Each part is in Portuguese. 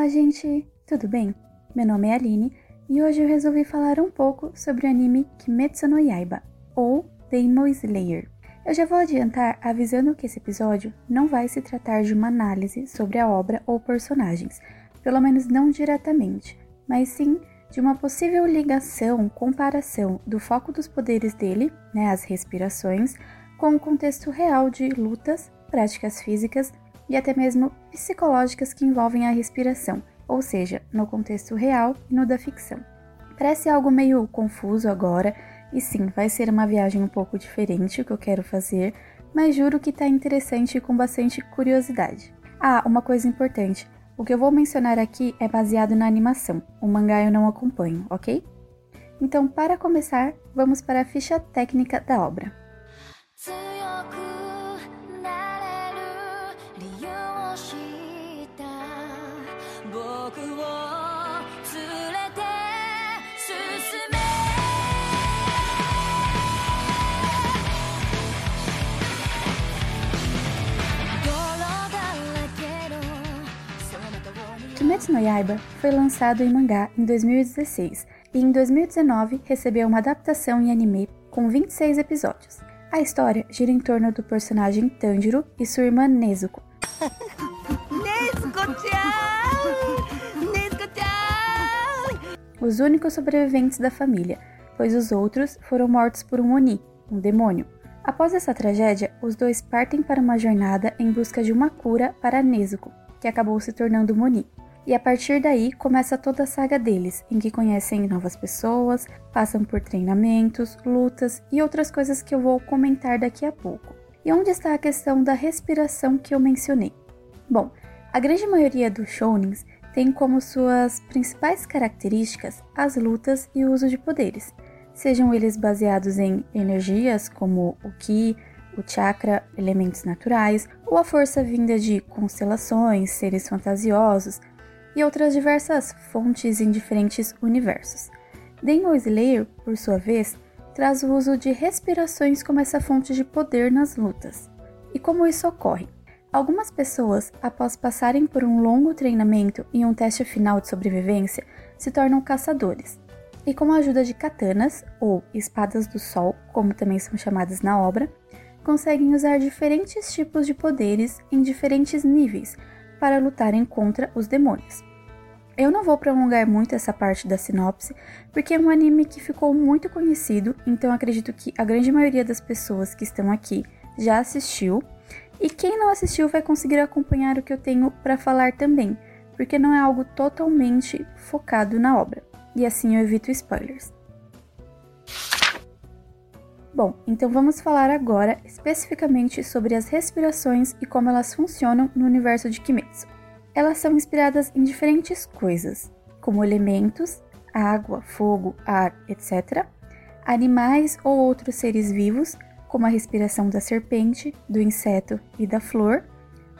Olá, gente! Tudo bem? Meu nome é Aline e hoje eu resolvi falar um pouco sobre o anime Kimetsu no Yaiba, ou Demon Slayer. Eu já vou adiantar avisando que esse episódio não vai se tratar de uma análise sobre a obra ou personagens, pelo menos não diretamente, mas sim de uma possível ligação, comparação do foco dos poderes dele, né, as respirações, com o contexto real de lutas, práticas físicas e até mesmo psicológicas que envolvem a respiração, ou seja, no contexto real e no da ficção. Parece algo meio confuso agora, e sim, vai ser uma viagem um pouco diferente o que eu quero fazer, mas juro que tá interessante e com bastante curiosidade. Ah, uma coisa importante: o que eu vou mencionar aqui é baseado na animação, o mangá eu não acompanho, ok? Então, para começar, vamos para a ficha técnica da obra. Kimetsu no Yaiba foi lançado em mangá em 2016 e em 2019 recebeu uma adaptação em anime com 26 episódios. A história gira em torno do personagem Tanjiro e sua irmã Nezuko. Os únicos sobreviventes da família, pois os outros foram mortos por um Oni, um demônio. Após essa tragédia, os dois partem para uma jornada em busca de uma cura para Nezuko, que acabou se tornando um Oni. E a partir daí começa toda a saga deles, em que conhecem novas pessoas, passam por treinamentos, lutas e outras coisas que eu vou comentar daqui a pouco. E onde está a questão da respiração que eu mencionei? Bom, a grande maioria dos shounens tem como suas principais características as lutas e o uso de poderes, sejam eles baseados em energias como o ki, o chakra, elementos naturais, ou a força vinda de constelações, seres fantasiosos, e outras diversas fontes em diferentes universos. Demon Slayer, por sua vez, traz o uso de respirações como essa fonte de poder nas lutas. E como isso ocorre? Algumas pessoas, após passarem por um longo treinamento e um teste final de sobrevivência, se tornam caçadores. E com a ajuda de katanas, ou espadas do sol, como também são chamadas na obra, conseguem usar diferentes tipos de poderes em diferentes níveis para lutarem contra os demônios. Eu não vou prolongar muito essa parte da sinopse, porque é um anime que ficou muito conhecido, então acredito que a grande maioria das pessoas que estão aqui já assistiu, e quem não assistiu vai conseguir acompanhar o que eu tenho para falar também, porque não é algo totalmente focado na obra, e assim eu evito spoilers. Bom, então vamos falar agora especificamente sobre as respirações e como elas funcionam no universo de Kimetsu. Elas são inspiradas em diferentes coisas, como elementos, água, fogo, ar, etc., animais ou outros seres vivos, como a respiração da serpente, do inseto e da flor,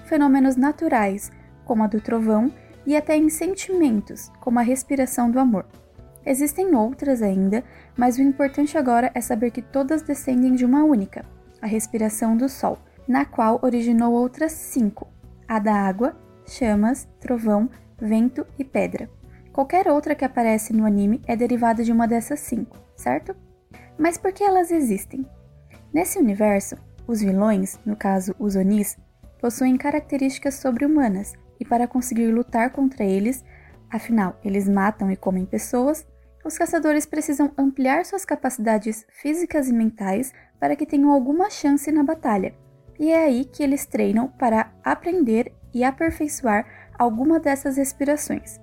fenômenos naturais, como a do trovão, e até em sentimentos, como a respiração do amor. Existem outras ainda, mas o importante agora é saber que todas descendem de uma única, a respiração do Sol, na qual originou outras cinco: a da água, chamas, trovão, vento e pedra. Qualquer outra que aparece no anime é derivada de uma dessas cinco, certo? Mas por que elas existem? Nesse universo, os vilões, no caso os Onis, possuem características sobre-humanas e para conseguir lutar contra eles, afinal eles matam e comem pessoas, os caçadores precisam ampliar suas capacidades físicas e mentais para que tenham alguma chance na batalha. E é aí que eles treinam para aprender e aperfeiçoar alguma dessas respirações.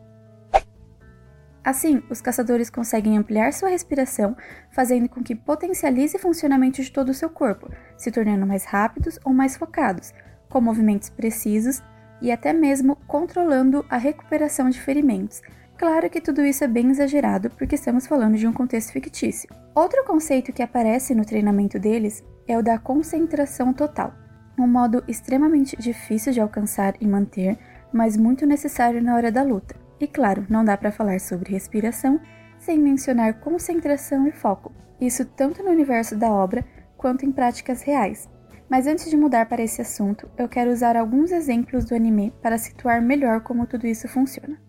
Assim, os caçadores conseguem ampliar sua respiração, fazendo com que potencialize o funcionamento de todo o seu corpo, se tornando mais rápidos ou mais focados, com movimentos precisos e até mesmo controlando a recuperação de ferimentos, Claro que tudo isso é bem exagerado porque estamos falando de um contexto fictício. Outro conceito que aparece no treinamento deles é o da concentração total, um modo extremamente difícil de alcançar e manter, mas muito necessário na hora da luta. E claro, não dá para falar sobre respiração sem mencionar concentração e foco, isso tanto no universo da obra quanto em práticas reais. Mas antes de mudar para esse assunto, eu quero usar alguns exemplos do anime para situar melhor como tudo isso funciona.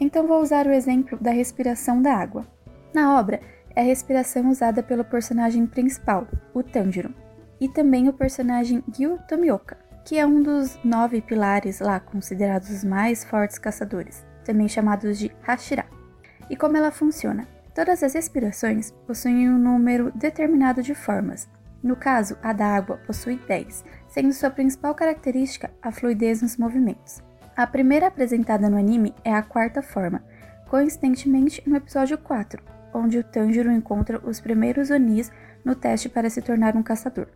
Então vou usar o exemplo da respiração da água. Na obra, é a respiração usada pelo personagem principal, o Tanjiro, e também o personagem Gyu Tomioka, que é um dos nove pilares lá considerados os mais fortes caçadores, também chamados de Hashira. E como ela funciona? Todas as respirações possuem um número determinado de formas. No caso, a da água possui 10, sendo sua principal característica a fluidez nos movimentos. A primeira apresentada no anime é a quarta forma, coincidentemente no episódio 4, onde o Tanjiro encontra os primeiros Onis no teste para se tornar um caçador.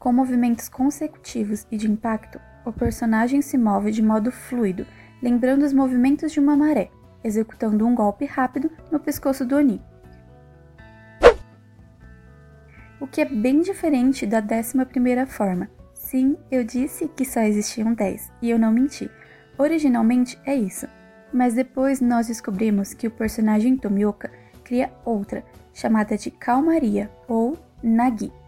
Com movimentos consecutivos e de impacto, o personagem se move de modo fluido, lembrando os movimentos de uma maré, executando um golpe rápido no pescoço do Oni. O que é bem diferente da 11 forma. Sim, eu disse que só existiam 10, e eu não menti. Originalmente é isso, mas depois nós descobrimos que o personagem Tomioka cria outra, chamada de Calmaria ou Nagi.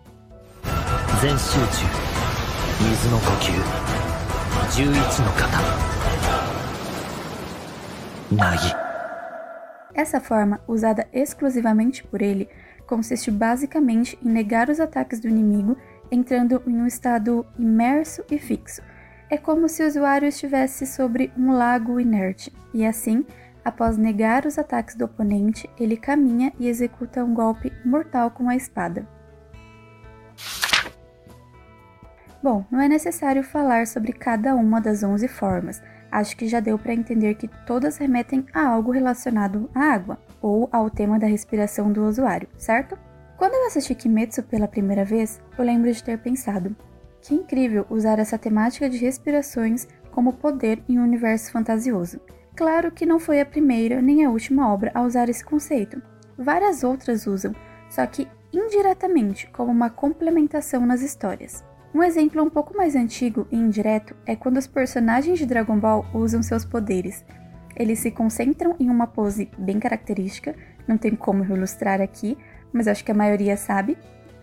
Nagi. Essa forma, usada exclusivamente por ele, consiste basicamente em negar os ataques do inimigo, entrando em um estado imerso e fixo. É como se o usuário estivesse sobre um lago inerte, e assim Após negar os ataques do oponente, ele caminha e executa um golpe mortal com a espada. Bom, não é necessário falar sobre cada uma das 11 formas. Acho que já deu para entender que todas remetem a algo relacionado à água ou ao tema da respiração do usuário, certo? Quando eu assisti Kimetsu pela primeira vez, eu lembro de ter pensado: que incrível usar essa temática de respirações como poder em um universo fantasioso. Claro que não foi a primeira nem a última obra a usar esse conceito. Várias outras usam, só que indiretamente, como uma complementação nas histórias. Um exemplo um pouco mais antigo e indireto é quando os personagens de Dragon Ball usam seus poderes. Eles se concentram em uma pose bem característica, não tem como ilustrar aqui, mas acho que a maioria sabe,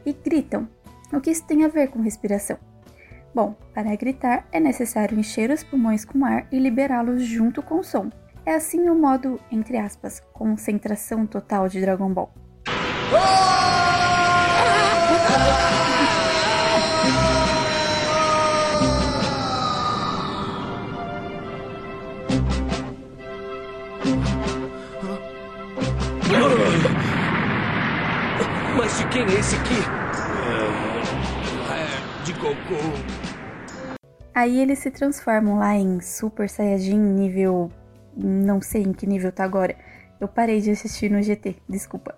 e gritam. O que isso tem a ver com respiração? Bom, para gritar é necessário encher os pulmões com ar e liberá-los junto com o som. É assim o modo, entre aspas, concentração total de Dragon Ball. quem é esse aqui? de cocô. Aí eles se transformam lá em Super Saiyajin nível. Não sei em que nível tá agora. Eu parei de assistir no GT, desculpa.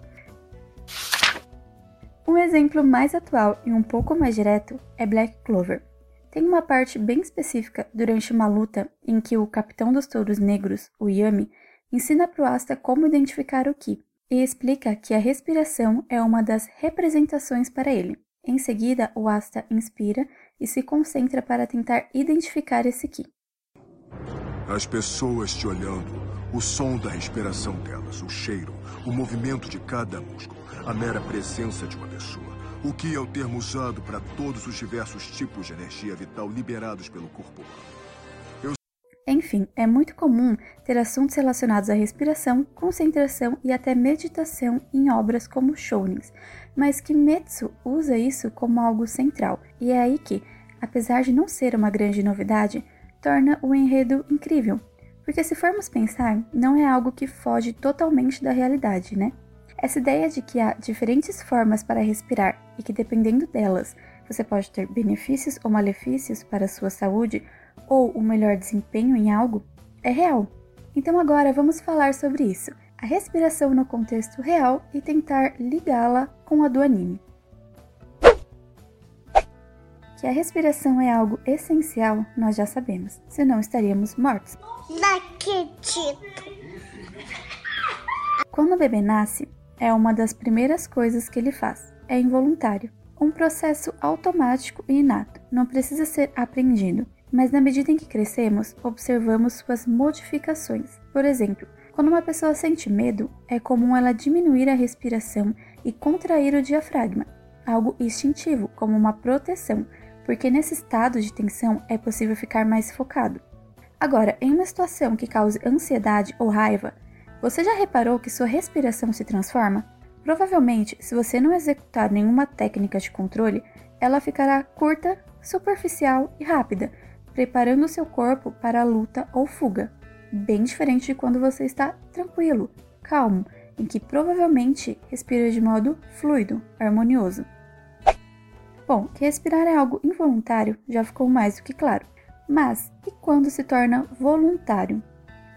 Um exemplo mais atual e um pouco mais direto é Black Clover. Tem uma parte bem específica durante uma luta em que o capitão dos touros negros, o Yami, ensina pro Asta como identificar o Ki e explica que a respiração é uma das representações para ele. Em seguida, o Asta inspira e se concentra para tentar identificar esse Ki. As pessoas te olhando, o som da respiração delas, o cheiro, o movimento de cada músculo, a mera presença de uma pessoa. O que é o termo usado para todos os diversos tipos de energia vital liberados pelo corpo humano. Enfim, é muito comum ter assuntos relacionados à respiração, concentração e até meditação em obras como shounens, mas Kimetsu usa isso como algo central, e é aí que, apesar de não ser uma grande novidade, torna o enredo incrível. Porque se formos pensar, não é algo que foge totalmente da realidade, né? Essa ideia de que há diferentes formas para respirar e que dependendo delas, você pode ter benefícios ou malefícios para a sua saúde ou o melhor desempenho em algo, é real. Então agora vamos falar sobre isso a respiração no contexto real e tentar ligá-la com a do anime. Que a respiração é algo essencial, nós já sabemos, senão estaríamos mortos. Não acredito! Quando o bebê nasce, é uma das primeiras coisas que ele faz. É involuntário, um processo automático e inato, não precisa ser aprendido. Mas na medida em que crescemos, observamos suas modificações. Por exemplo, quando uma pessoa sente medo, é comum ela diminuir a respiração e contrair o diafragma, algo instintivo, como uma proteção, porque nesse estado de tensão é possível ficar mais focado. Agora, em uma situação que cause ansiedade ou raiva, você já reparou que sua respiração se transforma? Provavelmente, se você não executar nenhuma técnica de controle, ela ficará curta, superficial e rápida, preparando seu corpo para a luta ou fuga. Bem diferente de quando você está tranquilo, calmo, em que provavelmente respira de modo fluido, harmonioso. Bom, que respirar é algo involuntário já ficou mais do que claro. Mas e quando se torna voluntário?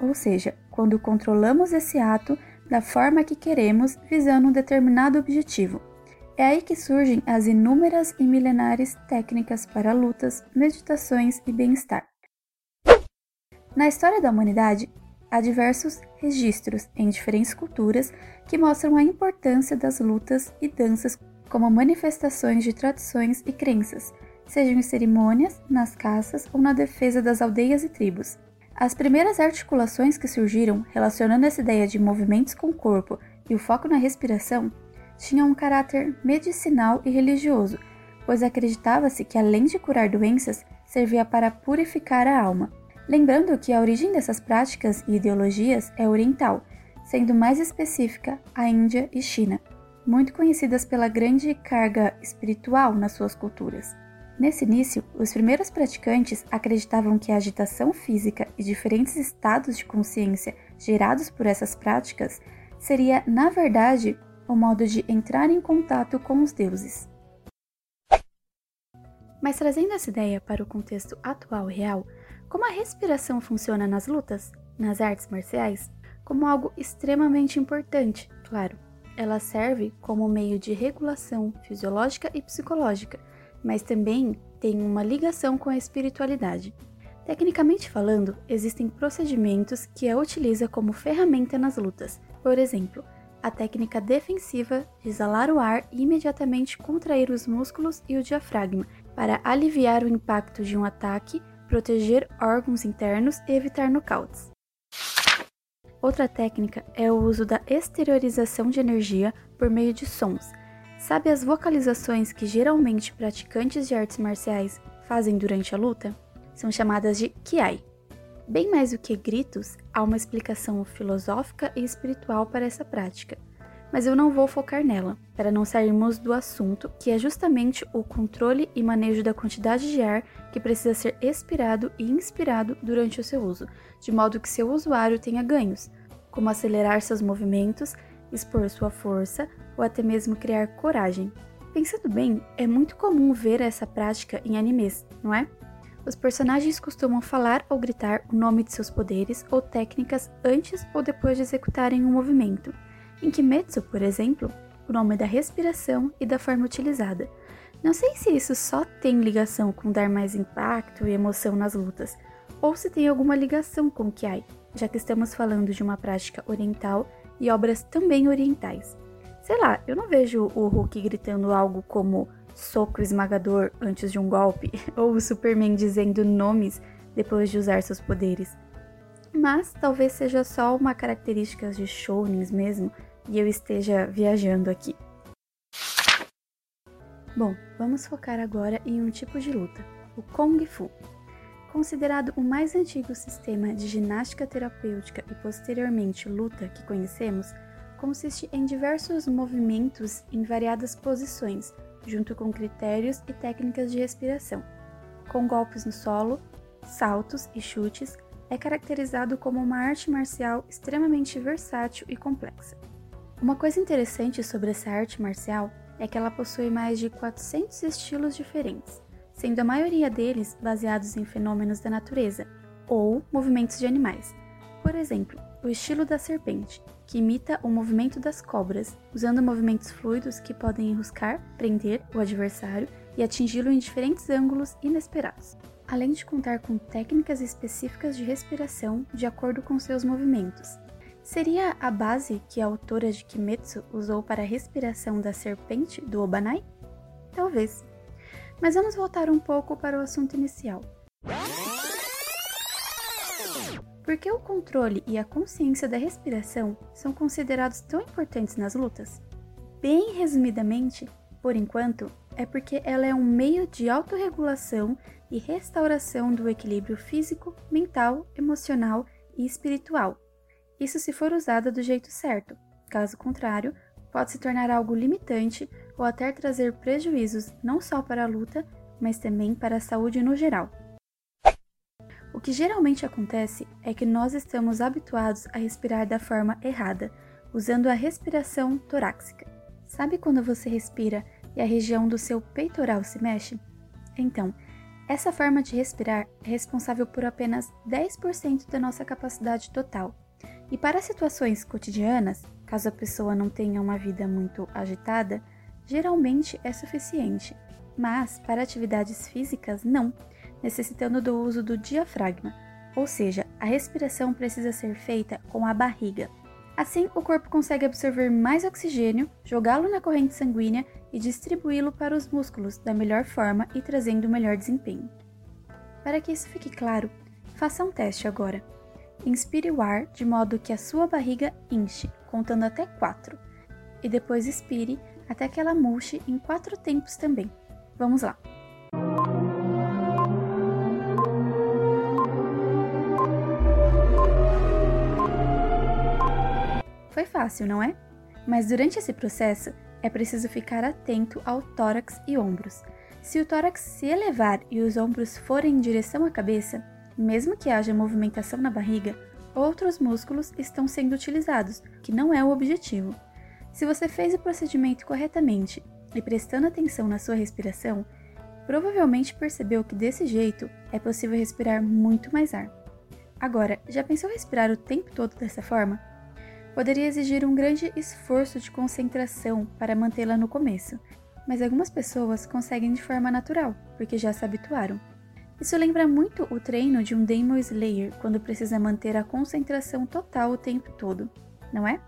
Ou seja, quando controlamos esse ato da forma que queremos, visando um determinado objetivo. É aí que surgem as inúmeras e milenares técnicas para lutas, meditações e bem-estar. Na história da humanidade, há diversos registros em diferentes culturas que mostram a importância das lutas e danças como manifestações de tradições e crenças, sejam em cerimônias, nas caças ou na defesa das aldeias e tribos. As primeiras articulações que surgiram relacionando essa ideia de movimentos com o corpo e o foco na respiração tinham um caráter medicinal e religioso, pois acreditava-se que além de curar doenças, servia para purificar a alma. Lembrando que a origem dessas práticas e ideologias é oriental, sendo mais específica a Índia e China, muito conhecidas pela grande carga espiritual nas suas culturas. Nesse início, os primeiros praticantes acreditavam que a agitação física e diferentes estados de consciência gerados por essas práticas seria, na verdade, o modo de entrar em contato com os deuses. Mas trazendo essa ideia para o contexto atual real, como a respiração funciona nas lutas, nas artes marciais, como algo extremamente importante, claro. Ela serve como meio de regulação fisiológica e psicológica mas também tem uma ligação com a espiritualidade. Tecnicamente falando, existem procedimentos que a utiliza como ferramenta nas lutas. Por exemplo, a técnica defensiva de exalar o ar e imediatamente contrair os músculos e o diafragma para aliviar o impacto de um ataque, proteger órgãos internos e evitar nocautes. Outra técnica é o uso da exteriorização de energia por meio de sons Sabe as vocalizações que geralmente praticantes de artes marciais fazem durante a luta? São chamadas de kiai. Bem mais do que gritos, há uma explicação filosófica e espiritual para essa prática, mas eu não vou focar nela, para não sairmos do assunto, que é justamente o controle e manejo da quantidade de ar que precisa ser expirado e inspirado durante o seu uso, de modo que seu usuário tenha ganhos, como acelerar seus movimentos, expor sua força, ou até mesmo criar coragem. Pensando bem, é muito comum ver essa prática em animes, não é? Os personagens costumam falar ou gritar o nome de seus poderes ou técnicas antes ou depois de executarem um movimento. Em Kimetsu, por exemplo, o nome é da respiração e da forma utilizada. Não sei se isso só tem ligação com dar mais impacto e emoção nas lutas, ou se tem alguma ligação com Kiai, já que estamos falando de uma prática oriental e obras também orientais. Sei lá, eu não vejo o Hulk gritando algo como soco esmagador antes de um golpe, ou o Superman dizendo nomes depois de usar seus poderes. Mas talvez seja só uma característica de shounens mesmo, e eu esteja viajando aqui. Bom, vamos focar agora em um tipo de luta, o Kung Fu. Considerado o mais antigo sistema de ginástica terapêutica e posteriormente luta que conhecemos, consiste em diversos movimentos em variadas posições, junto com critérios e técnicas de respiração. Com golpes no solo, saltos e chutes, é caracterizado como uma arte marcial extremamente versátil e complexa. Uma coisa interessante sobre essa arte marcial é que ela possui mais de 400 estilos diferentes, sendo a maioria deles baseados em fenômenos da natureza ou movimentos de animais. Por exemplo, o estilo da serpente, que imita o movimento das cobras, usando movimentos fluidos que podem enroscar, prender o adversário e atingi-lo em diferentes ângulos inesperados, além de contar com técnicas específicas de respiração de acordo com seus movimentos. Seria a base que a autora de Kimetsu usou para a respiração da serpente do Obanai? Talvez. Mas vamos voltar um pouco para o assunto inicial. Por que o controle e a consciência da respiração são considerados tão importantes nas lutas? Bem resumidamente, por enquanto, é porque ela é um meio de autorregulação e restauração do equilíbrio físico, mental, emocional e espiritual. Isso se for usada do jeito certo. Caso contrário, pode se tornar algo limitante ou até trazer prejuízos não só para a luta, mas também para a saúde no geral. O que geralmente acontece é que nós estamos habituados a respirar da forma errada, usando a respiração torácica. Sabe quando você respira e a região do seu peitoral se mexe? Então, essa forma de respirar é responsável por apenas 10% da nossa capacidade total. E para situações cotidianas, caso a pessoa não tenha uma vida muito agitada, geralmente é suficiente. Mas para atividades físicas, não necessitando do uso do diafragma, ou seja, a respiração precisa ser feita com a barriga. Assim, o corpo consegue absorver mais oxigênio, jogá-lo na corrente sanguínea e distribuí-lo para os músculos da melhor forma e trazendo melhor desempenho. Para que isso fique claro, faça um teste agora. Inspire o ar de modo que a sua barriga enche, contando até 4, e depois expire até que ela murche em quatro tempos também. Vamos lá! Foi fácil, não é? Mas durante esse processo é preciso ficar atento ao tórax e ombros. Se o tórax se elevar e os ombros forem em direção à cabeça, mesmo que haja movimentação na barriga, outros músculos estão sendo utilizados, que não é o objetivo. Se você fez o procedimento corretamente e prestando atenção na sua respiração, provavelmente percebeu que desse jeito é possível respirar muito mais ar. Agora, já pensou respirar o tempo todo dessa forma? Poderia exigir um grande esforço de concentração para mantê-la no começo, mas algumas pessoas conseguem de forma natural, porque já se habituaram. Isso lembra muito o treino de um Demon Slayer quando precisa manter a concentração total o tempo todo, não é?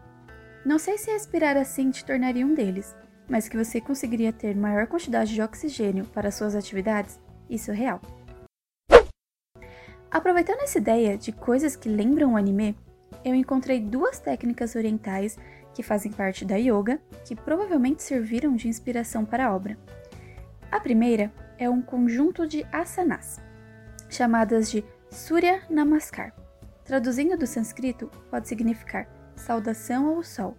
Não sei se respirar assim te tornaria um deles, mas que você conseguiria ter maior quantidade de oxigênio para suas atividades, isso é real. Aproveitando essa ideia de coisas que lembram o anime, eu encontrei duas técnicas orientais que fazem parte da yoga que provavelmente serviram de inspiração para a obra. A primeira é um conjunto de asanas, chamadas de Surya Namaskar. Traduzindo do sânscrito, pode significar saudação ao sol.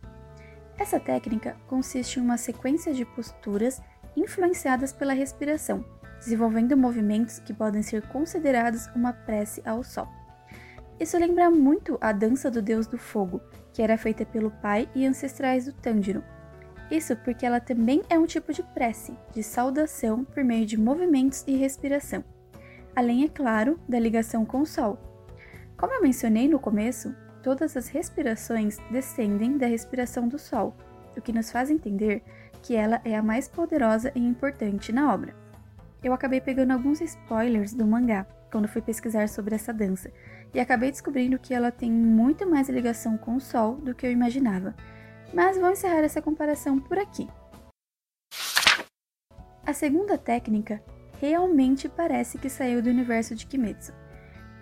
Essa técnica consiste em uma sequência de posturas influenciadas pela respiração, desenvolvendo movimentos que podem ser considerados uma prece ao sol. Isso lembra muito a dança do deus do fogo, que era feita pelo pai e ancestrais do Tanjiro. Isso porque ela também é um tipo de prece, de saudação por meio de movimentos e respiração, além, é claro, da ligação com o sol. Como eu mencionei no começo, todas as respirações descendem da respiração do sol, o que nos faz entender que ela é a mais poderosa e importante na obra. Eu acabei pegando alguns spoilers do mangá quando fui pesquisar sobre essa dança, e acabei descobrindo que ela tem muito mais ligação com o Sol do que eu imaginava. Mas vou encerrar essa comparação por aqui. A segunda técnica realmente parece que saiu do universo de Kimetsu,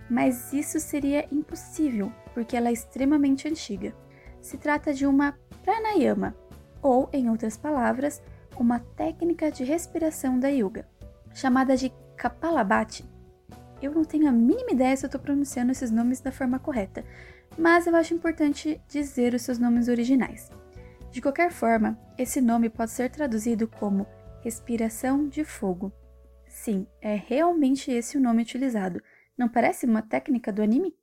mas isso seria impossível porque ela é extremamente antiga. Se trata de uma pranayama, ou, em outras palavras, uma técnica de respiração da yoga, chamada de Kapalabhati eu não tenho a mínima ideia se eu estou pronunciando esses nomes da forma correta, mas eu acho importante dizer os seus nomes originais. De qualquer forma, esse nome pode ser traduzido como respiração de fogo. Sim, é realmente esse o nome utilizado. Não parece uma técnica do anime?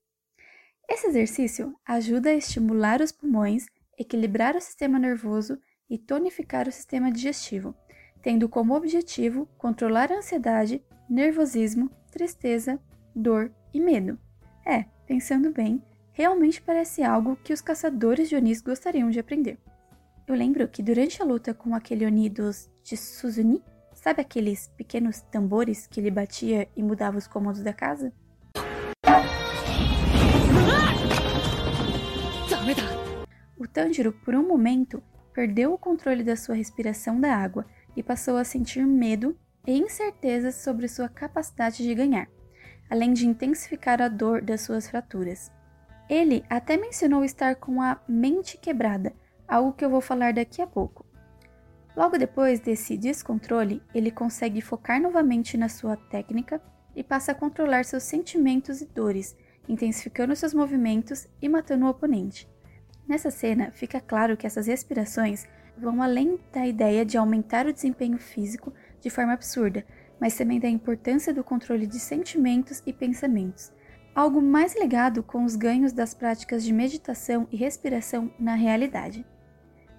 Esse exercício ajuda a estimular os pulmões, equilibrar o sistema nervoso e tonificar o sistema digestivo, tendo como objetivo controlar a ansiedade, nervosismo tristeza, dor e medo. É, pensando bem, realmente parece algo que os caçadores de Onis gostariam de aprender. Eu lembro que durante a luta com aquele Oni dos de Suzuni, sabe aqueles pequenos tambores que ele batia e mudava os cômodos da casa? O Tanjiro, por um momento, perdeu o controle da sua respiração da água e passou a sentir medo e incertezas sobre sua capacidade de ganhar, além de intensificar a dor das suas fraturas. Ele até mencionou estar com a mente quebrada, algo que eu vou falar daqui a pouco. Logo depois desse descontrole, ele consegue focar novamente na sua técnica e passa a controlar seus sentimentos e dores, intensificando seus movimentos e matando o oponente. Nessa cena, fica claro que essas respirações vão além da ideia de aumentar o desempenho físico de forma absurda, mas também da importância do controle de sentimentos e pensamentos, algo mais ligado com os ganhos das práticas de meditação e respiração na realidade.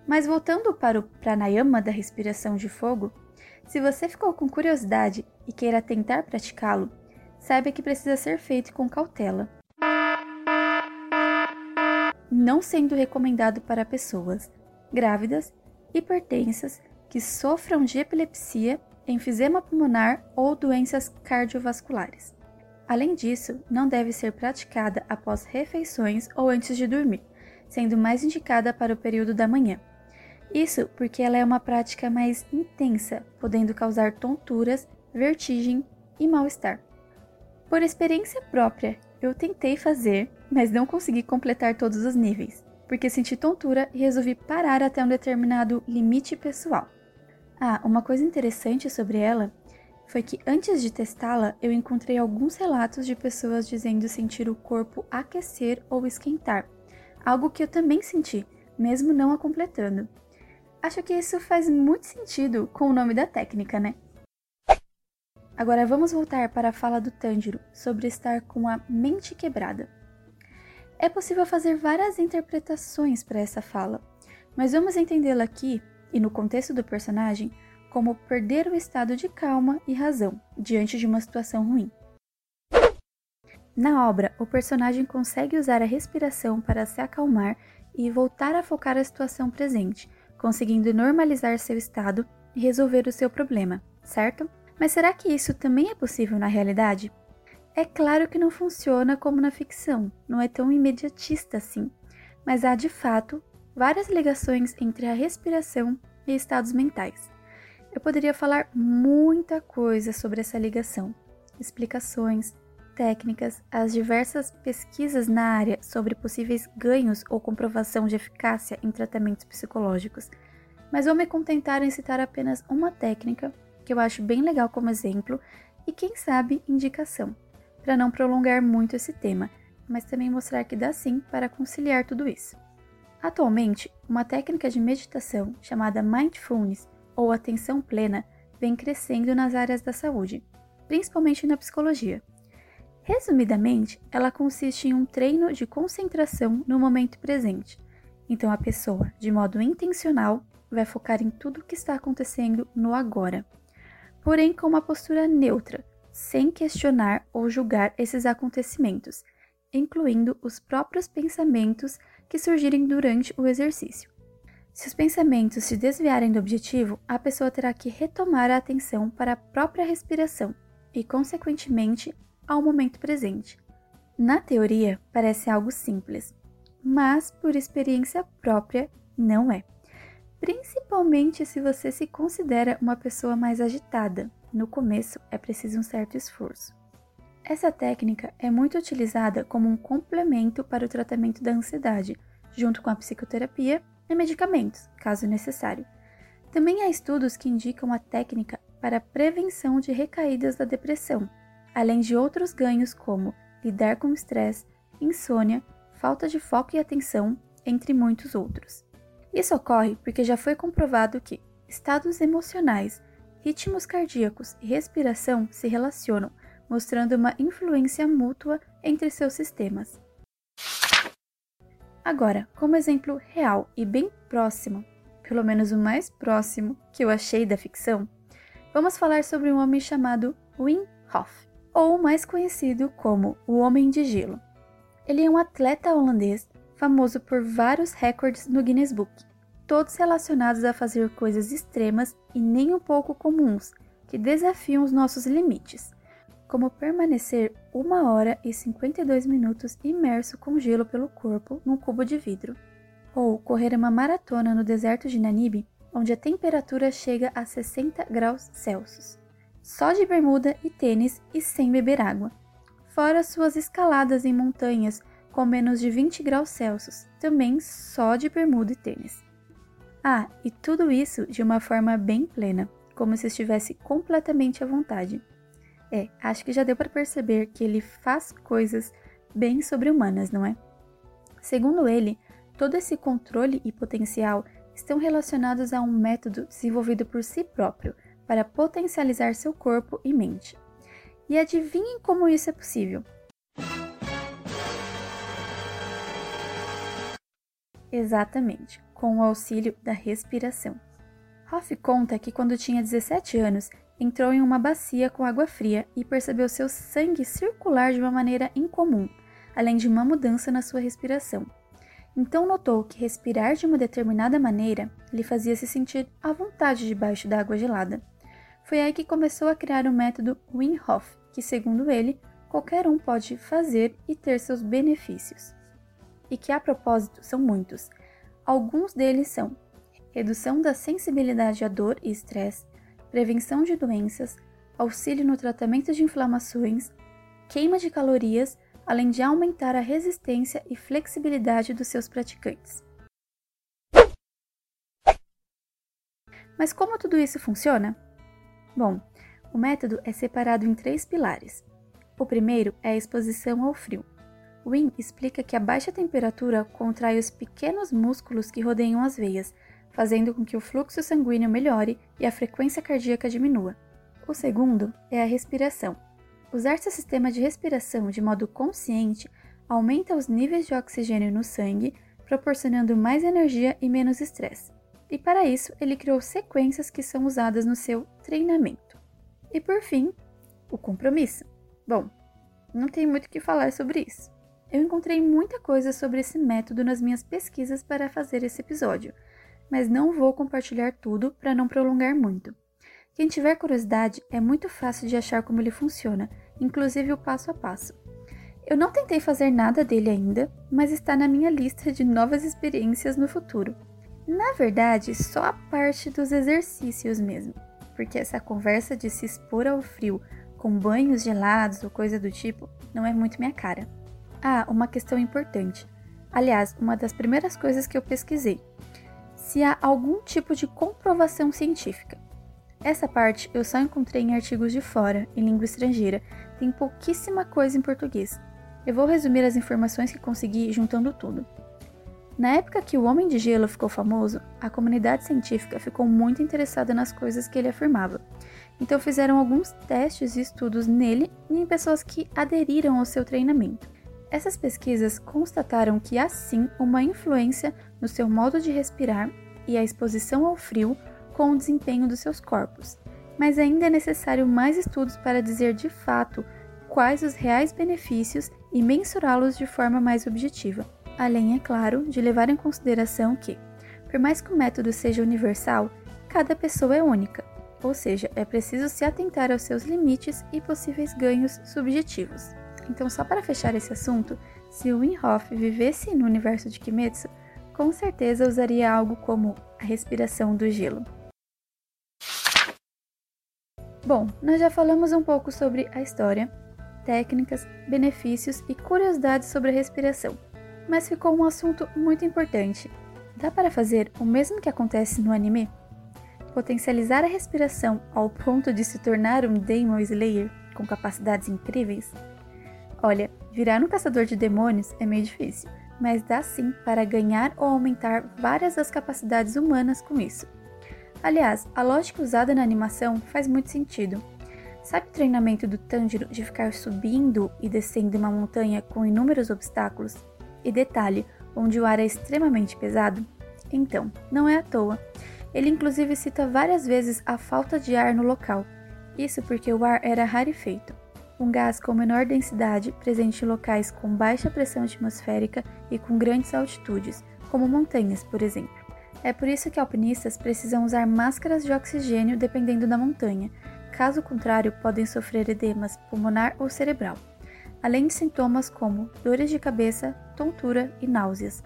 Mas voltando para o pranayama da respiração de fogo, se você ficou com curiosidade e queira tentar praticá-lo, saiba que precisa ser feito com cautela. Não sendo recomendado para pessoas grávidas, hipertensas, que sofram de epilepsia, enfisema pulmonar ou doenças cardiovasculares. Além disso, não deve ser praticada após refeições ou antes de dormir, sendo mais indicada para o período da manhã. Isso porque ela é uma prática mais intensa, podendo causar tonturas, vertigem e mal-estar. Por experiência própria, eu tentei fazer, mas não consegui completar todos os níveis, porque senti tontura e resolvi parar até um determinado limite pessoal. Ah, uma coisa interessante sobre ela foi que antes de testá-la, eu encontrei alguns relatos de pessoas dizendo sentir o corpo aquecer ou esquentar, algo que eu também senti, mesmo não a completando. Acho que isso faz muito sentido com o nome da técnica, né? Agora vamos voltar para a fala do Tanjiro sobre estar com a mente quebrada. É possível fazer várias interpretações para essa fala, mas vamos entendê-la aqui e no contexto do personagem como perder o estado de calma e razão diante de uma situação ruim. Na obra, o personagem consegue usar a respiração para se acalmar e voltar a focar a situação presente, conseguindo normalizar seu estado e resolver o seu problema, certo? Mas será que isso também é possível na realidade? É claro que não funciona como na ficção, não é tão imediatista assim, mas há de fato várias ligações entre a respiração e estados mentais. Eu poderia falar muita coisa sobre essa ligação, explicações, técnicas, as diversas pesquisas na área sobre possíveis ganhos ou comprovação de eficácia em tratamentos psicológicos, mas vou me contentar em citar apenas uma técnica que eu acho bem legal como exemplo e, quem sabe, indicação, para não prolongar muito esse tema, mas também mostrar que dá sim para conciliar tudo isso. Atualmente, uma técnica de meditação chamada mindfulness ou atenção plena vem crescendo nas áreas da saúde, principalmente na psicologia. Resumidamente, ela consiste em um treino de concentração no momento presente. Então a pessoa, de modo intencional, vai focar em tudo o que está acontecendo no agora, porém com uma postura neutra, sem questionar ou julgar esses acontecimentos, incluindo os próprios pensamentos que surgirem durante o exercício. Se os pensamentos se desviarem do objetivo, a pessoa terá que retomar a atenção para a própria respiração e, consequentemente, ao momento presente. Na teoria, parece algo simples, mas por experiência própria, não é. Principalmente se você se considera uma pessoa mais agitada. No começo é preciso um certo esforço. Essa técnica é muito utilizada como um complemento para o tratamento da ansiedade, junto com a psicoterapia e medicamentos, caso necessário. Também há estudos que indicam a técnica para a prevenção de recaídas da depressão, além de outros ganhos como lidar com estresse, insônia, falta de foco e atenção, entre muitos outros. Isso ocorre porque já foi comprovado que estados emocionais, ritmos cardíacos e respiração se relacionam, mostrando uma influência mútua entre seus sistemas. Agora, como exemplo real e bem próximo, pelo menos o mais próximo que eu achei da ficção, vamos falar sobre um homem chamado Wim Hof ou mais conhecido como o Homem de Gelo. Ele é um atleta holandês famoso por vários recordes no Guinness Book, todos relacionados a fazer coisas extremas e nem um pouco comuns, que desafiam os nossos limites, como permanecer 1 hora e 52 minutos imerso com gelo pelo corpo num cubo de vidro, ou correr uma maratona no deserto de Namibe, onde a temperatura chega a 60 graus Celsius só de bermuda e tênis e sem beber água. Fora suas escaladas em montanhas com menos de 20 graus Celsius, também só de bermuda e tênis. Ah, e tudo isso de uma forma bem plena, como se estivesse completamente à vontade. É, acho que já deu para perceber que ele faz coisas bem sobre-humanas, não é? Segundo ele, todo esse controle e potencial estão relacionados a um método desenvolvido por si próprio para potencializar seu corpo e mente. E adivinhem como isso é possível? Exatamente, com o auxílio da respiração. Hoff conta que quando tinha 17 anos, entrou em uma bacia com água fria e percebeu seu sangue circular de uma maneira incomum, além de uma mudança na sua respiração. Então notou que respirar de uma determinada maneira lhe fazia se sentir à vontade debaixo da água gelada. Foi aí que começou a criar o método Wim Hof, que, segundo ele, qualquer um pode fazer e ter seus benefícios. E que, a propósito, são muitos. Alguns deles são redução da sensibilidade à dor e estresse, prevenção de doenças, auxílio no tratamento de inflamações, queima de calorias além de aumentar a resistência e flexibilidade dos seus praticantes. Mas como tudo isso funciona? Bom, o método é separado em três pilares. O primeiro é a exposição ao frio. Wim explica que a baixa temperatura contrai os pequenos músculos que rodeiam as veias, fazendo com que o fluxo sanguíneo melhore e a frequência cardíaca diminua. O segundo é a respiração. Usar seu sistema de respiração de modo consciente aumenta os níveis de oxigênio no sangue, proporcionando mais energia e menos estresse. E para isso, ele criou sequências que são usadas no seu treinamento. E por fim, o compromisso. Bom, não tem muito o que falar sobre isso. Eu encontrei muita coisa sobre esse método nas minhas pesquisas para fazer esse episódio, mas não vou compartilhar tudo para não prolongar muito. Quem tiver curiosidade, é muito fácil de achar como ele funciona, inclusive o passo a passo. Eu não tentei fazer nada dele ainda, mas está na minha lista de novas experiências no futuro. Na verdade, só a parte dos exercícios mesmo, porque essa conversa de se expor ao frio com banhos gelados ou coisa do tipo não é muito minha cara. Ah, uma questão importante. Aliás, uma das primeiras coisas que eu pesquisei: se há algum tipo de comprovação científica. Essa parte eu só encontrei em artigos de fora, em língua estrangeira, tem pouquíssima coisa em português. Eu vou resumir as informações que consegui juntando tudo. Na época que o Homem de Gelo ficou famoso, a comunidade científica ficou muito interessada nas coisas que ele afirmava. Então fizeram alguns testes e estudos nele e em pessoas que aderiram ao seu treinamento. Essas pesquisas constataram que há sim uma influência no seu modo de respirar e a exposição ao frio com o desempenho dos seus corpos, mas ainda é necessário mais estudos para dizer de fato quais os reais benefícios e mensurá-los de forma mais objetiva. Além, é claro, de levar em consideração que, por mais que o método seja universal, cada pessoa é única, ou seja, é preciso se atentar aos seus limites e possíveis ganhos subjetivos. Então, só para fechar esse assunto, se o Winhoff vivesse no universo de Kimetsu, com certeza usaria algo como a respiração do gelo. Bom, nós já falamos um pouco sobre a história, técnicas, benefícios e curiosidades sobre a respiração, mas ficou um assunto muito importante. Dá para fazer o mesmo que acontece no anime? Potencializar a respiração ao ponto de se tornar um Demon Slayer com capacidades incríveis? Olha, virar um caçador de demônios é meio difícil, mas dá sim para ganhar ou aumentar várias das capacidades humanas com isso. Aliás, a lógica usada na animação faz muito sentido. Sabe o treinamento do Tanjiro de ficar subindo e descendo uma montanha com inúmeros obstáculos? E detalhe, onde o ar é extremamente pesado? Então, não é à toa. Ele inclusive cita várias vezes a falta de ar no local. Isso porque o ar era rarefeito, um gás com menor densidade presente em locais com baixa pressão atmosférica e com grandes altitudes, como montanhas, por exemplo. É por isso que alpinistas precisam usar máscaras de oxigênio dependendo da montanha, caso contrário, podem sofrer edemas pulmonar ou cerebral, além de sintomas como dores de cabeça, tontura e náuseas.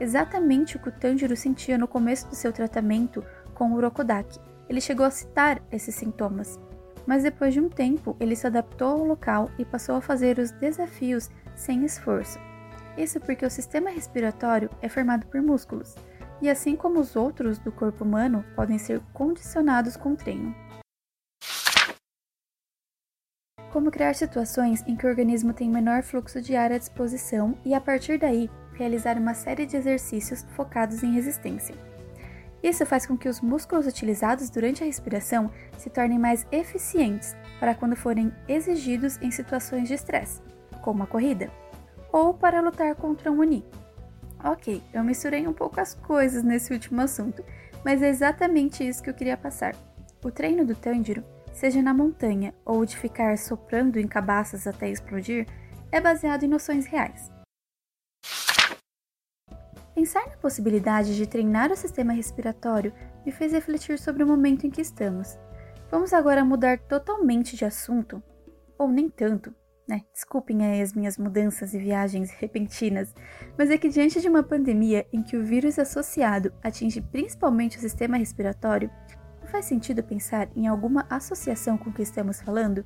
Exatamente o que o Tanjiro sentia no começo do seu tratamento com o Urokodaki. Ele chegou a citar esses sintomas, mas depois de um tempo ele se adaptou ao local e passou a fazer os desafios sem esforço. Isso porque o sistema respiratório é formado por músculos e assim como os outros do corpo humano, podem ser condicionados com treino. Como criar situações em que o organismo tem menor fluxo de ar à disposição e, a partir daí, realizar uma série de exercícios focados em resistência. Isso faz com que os músculos utilizados durante a respiração se tornem mais eficientes para quando forem exigidos em situações de estresse, como a corrida, ou para lutar contra um Oni. Ok, eu misturei um pouco as coisas nesse último assunto, mas é exatamente isso que eu queria passar. O treino do Tanjiro, seja na montanha ou de ficar soprando em cabaças até explodir, é baseado em noções reais. Pensar na possibilidade de treinar o sistema respiratório me fez refletir sobre o momento em que estamos. Vamos agora mudar totalmente de assunto? Ou nem tanto, né? Desculpem aí as minhas mudanças e viagens repentinas, mas é que diante de uma pandemia em que o vírus associado atinge principalmente o sistema respiratório, não faz sentido pensar em alguma associação com o que estamos falando?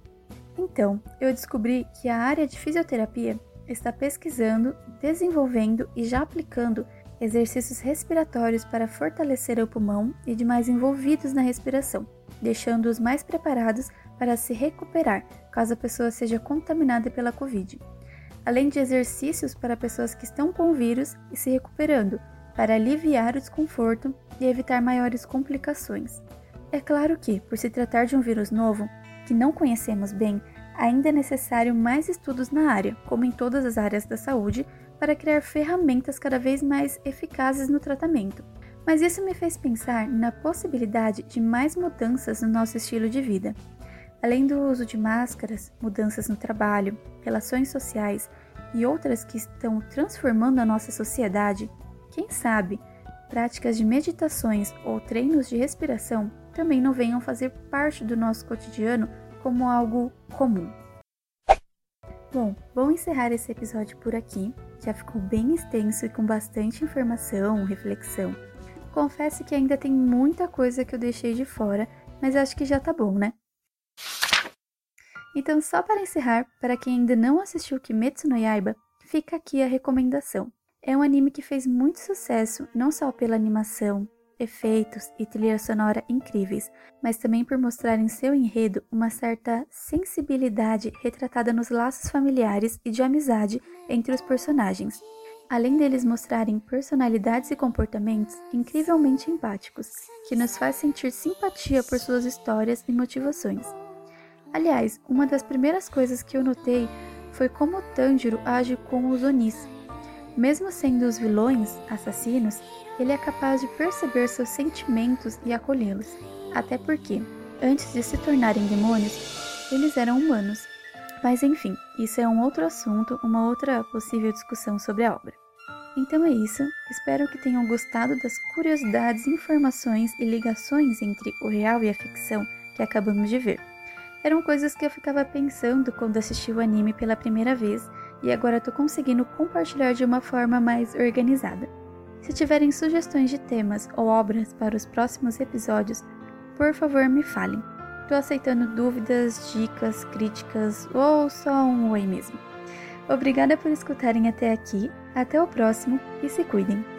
Então, eu descobri que a área de fisioterapia está pesquisando, desenvolvendo e já aplicando exercícios respiratórios para fortalecer o pulmão e demais envolvidos na respiração, deixando-os mais preparados para se recuperar caso a pessoa seja contaminada pela Covid. Além de exercícios para pessoas que estão com o vírus e se recuperando, para aliviar o desconforto e evitar maiores complicações. É claro que, por se tratar de um vírus novo, que não conhecemos bem, ainda é necessário mais estudos na área, como em todas as áreas da saúde, para criar ferramentas cada vez mais eficazes no tratamento. Mas isso me fez pensar na possibilidade de mais mudanças no nosso estilo de vida. Além do uso de máscaras, mudanças no trabalho, relações sociais e outras que estão transformando a nossa sociedade, quem sabe práticas de meditações ou treinos de respiração também não venham fazer parte do nosso cotidiano como algo comum. Bom, vou encerrar esse episódio por aqui. Já ficou bem extenso e com bastante informação, reflexão. Confesso que ainda tem muita coisa que eu deixei de fora, mas acho que já tá bom, né? Então, só para encerrar, para quem ainda não assistiu Kimetsu no Yaiba, fica aqui a recomendação. É um anime que fez muito sucesso, não só pela animação, efeitos e trilha sonora incríveis, mas também por mostrar em seu enredo uma certa sensibilidade retratada nos laços familiares e de amizade entre os personagens, além deles mostrarem personalidades e comportamentos incrivelmente empáticos, que nos faz sentir simpatia por suas histórias e motivações. Aliás, uma das primeiras coisas que eu notei foi como Tanjiro age com os Onis. Mesmo sendo os vilões, assassinos, ele é capaz de perceber seus sentimentos e acolhê-los. Até porque, antes de se tornarem demônios, eles eram humanos. Mas enfim, isso é um outro assunto, uma outra possível discussão sobre a obra. Então é isso, espero que tenham gostado das curiosidades, informações e ligações entre o real e a ficção que acabamos de ver. Eram coisas que eu ficava pensando quando assisti o anime pela primeira vez e agora estou conseguindo compartilhar de uma forma mais organizada. Se tiverem sugestões de temas ou obras para os próximos episódios, por favor me falem. Estou aceitando dúvidas, dicas, críticas ou só um oi mesmo. Obrigada por escutarem até aqui, até o próximo e se cuidem!